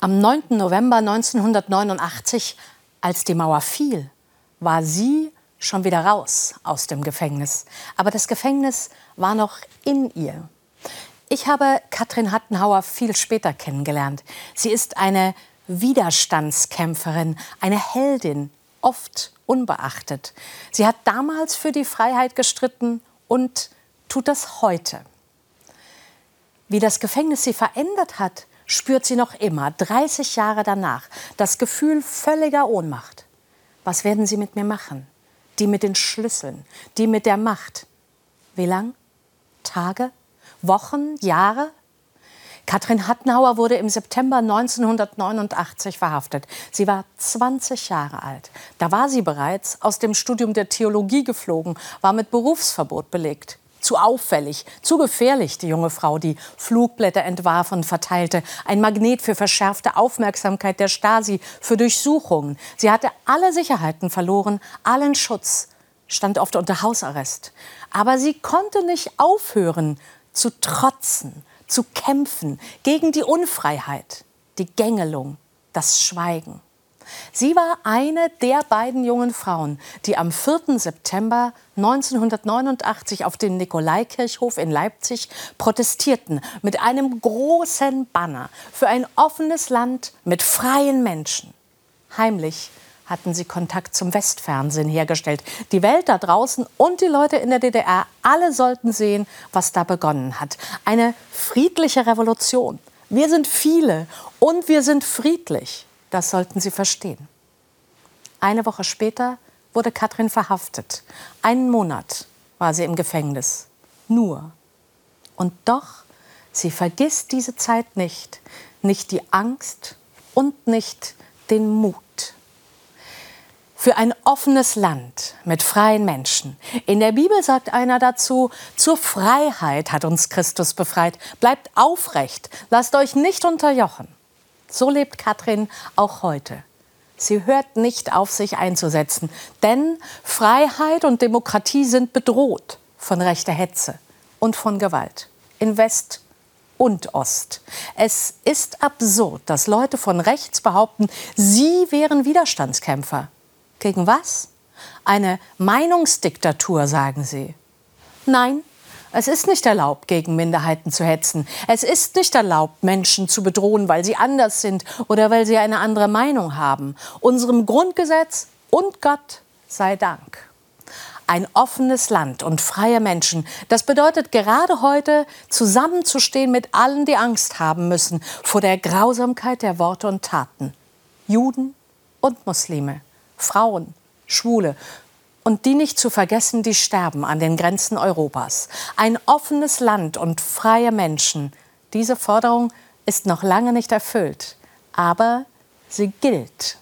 Am 9. November 1989, als die Mauer fiel, war sie schon wieder raus aus dem Gefängnis. Aber das Gefängnis war noch in ihr. Ich habe Katrin Hattenhauer viel später kennengelernt. Sie ist eine Widerstandskämpferin, eine Heldin, oft unbeachtet. Sie hat damals für die Freiheit gestritten und tut das heute. Wie das Gefängnis sie verändert hat, spürt sie noch immer, 30 Jahre danach, das Gefühl völliger Ohnmacht. Was werden sie mit mir machen? Die mit den Schlüsseln, die mit der Macht. Wie lang? Tage? Wochen? Jahre? Katrin Hattenhauer wurde im September 1989 verhaftet. Sie war 20 Jahre alt. Da war sie bereits aus dem Studium der Theologie geflogen, war mit Berufsverbot belegt. Zu auffällig, zu gefährlich, die junge Frau, die Flugblätter entwarf und verteilte. Ein Magnet für verschärfte Aufmerksamkeit der Stasi, für Durchsuchungen. Sie hatte alle Sicherheiten verloren, allen Schutz, stand oft unter Hausarrest. Aber sie konnte nicht aufhören zu trotzen, zu kämpfen gegen die Unfreiheit, die Gängelung, das Schweigen. Sie war eine der beiden jungen Frauen, die am 4. September 1989 auf dem Nikolaikirchhof in Leipzig protestierten mit einem großen Banner für ein offenes Land mit freien Menschen. Heimlich hatten sie Kontakt zum Westfernsehen hergestellt. Die Welt da draußen und die Leute in der DDR, alle sollten sehen, was da begonnen hat. Eine friedliche Revolution. Wir sind viele und wir sind friedlich. Das sollten Sie verstehen. Eine Woche später wurde Katrin verhaftet. Einen Monat war sie im Gefängnis. Nur. Und doch, sie vergisst diese Zeit nicht. Nicht die Angst und nicht den Mut für ein offenes Land mit freien Menschen. In der Bibel sagt einer dazu, zur Freiheit hat uns Christus befreit. Bleibt aufrecht, lasst euch nicht unterjochen. So lebt Katrin auch heute. Sie hört nicht auf, sich einzusetzen, denn Freiheit und Demokratie sind bedroht von rechter Hetze und von Gewalt in West und Ost. Es ist absurd, dass Leute von rechts behaupten, sie wären Widerstandskämpfer. Gegen was? Eine Meinungsdiktatur, sagen Sie. Nein, es ist nicht erlaubt, gegen Minderheiten zu hetzen. Es ist nicht erlaubt, Menschen zu bedrohen, weil sie anders sind oder weil sie eine andere Meinung haben. Unserem Grundgesetz und Gott sei Dank. Ein offenes Land und freie Menschen, das bedeutet gerade heute zusammenzustehen mit allen, die Angst haben müssen vor der Grausamkeit der Worte und Taten. Juden und Muslime. Frauen, Schwule und die nicht zu vergessen, die sterben an den Grenzen Europas. Ein offenes Land und freie Menschen. Diese Forderung ist noch lange nicht erfüllt, aber sie gilt.